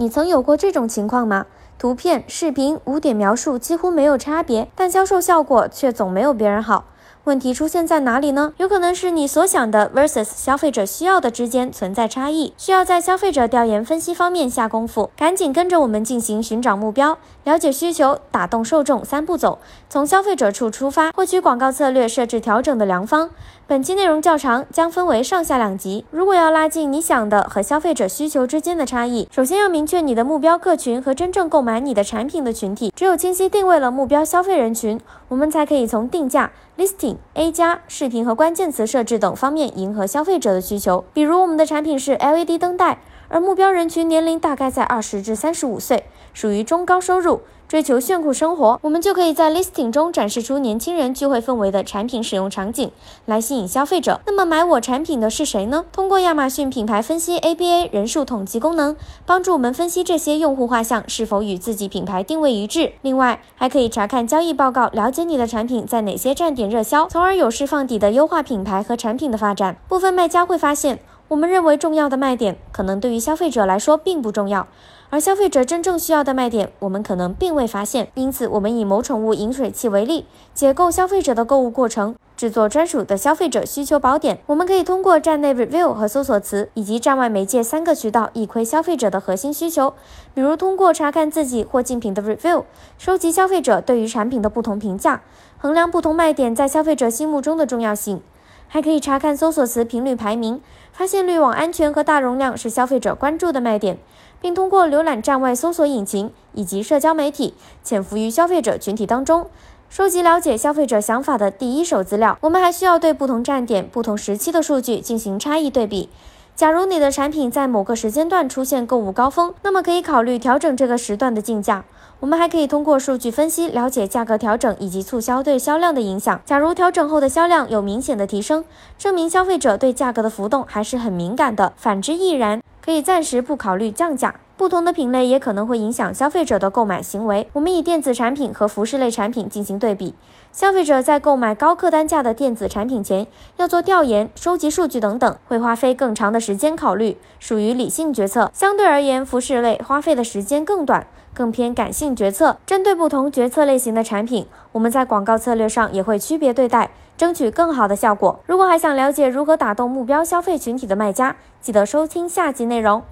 你曾有过这种情况吗？图片、视频、五点描述几乎没有差别，但销售效果却总没有别人好。问题出现在哪里呢？有可能是你所想的 versus 消费者需要的之间存在差异，需要在消费者调研分析方面下功夫。赶紧跟着我们进行寻找目标、了解需求、打动受众三步走，从消费者处出发，获取广告策略设置调整的良方。本期内容较长，将分为上下两集。如果要拉近你想的和消费者需求之间的差异，首先要明确你的目标客群和真正购买你的产品的群体。只有清晰定位了目标消费人群，我们才可以从定价。listing A 加视频和关键词设置等方面迎合消费者的需求。比如，我们的产品是 LED 灯带，而目标人群年龄大概在二十至三十五岁，属于中高收入，追求炫酷生活。我们就可以在 listing 中展示出年轻人聚会氛围的产品使用场景，来吸引消费者。那么，买我产品的是谁呢？通过亚马逊品牌分析 ABA 人数统计功能，帮助我们分析这些用户画像是否与自己品牌定位一致。另外，还可以查看交易报告，了解你的产品在哪些站点热销，从而有释放底的优化品牌和产品的发展。部分卖家会发现，我们认为重要的卖点，可能对于消费者来说并不重要，而消费者真正需要的卖点，我们可能并未发现。因此，我们以某宠物饮水器为例，解构消费者的购物过程。制作专属的消费者需求宝典，我们可以通过站内 review 和搜索词，以及站外媒介三个渠道，一窥消费者的核心需求。比如通过查看自己或竞品的 review，收集消费者对于产品的不同评价，衡量不同卖点在消费者心目中的重要性。还可以查看搜索词频率排名，发现滤网安全和大容量是消费者关注的卖点，并通过浏览站外搜索引擎以及社交媒体，潜伏于消费者群体当中。收集了解消费者想法的第一手资料，我们还需要对不同站点、不同时期的数据进行差异对比。假如你的产品在某个时间段出现购物高峰，那么可以考虑调整这个时段的竞价。我们还可以通过数据分析了解价格调整以及促销对销量的影响。假如调整后的销量有明显的提升，证明消费者对价格的浮动还是很敏感的；反之亦然，可以暂时不考虑降价。不同的品类也可能会影响消费者的购买行为。我们以电子产品和服饰类产品进行对比。消费者在购买高客单价的电子产品前，要做调研、收集数据等等，会花费更长的时间考虑，属于理性决策。相对而言，服饰类花费的时间更短，更偏感性决策。针对不同决策类型的产品，我们在广告策略上也会区别对待，争取更好的效果。如果还想了解如何打动目标消费群体的卖家，记得收听下集内容。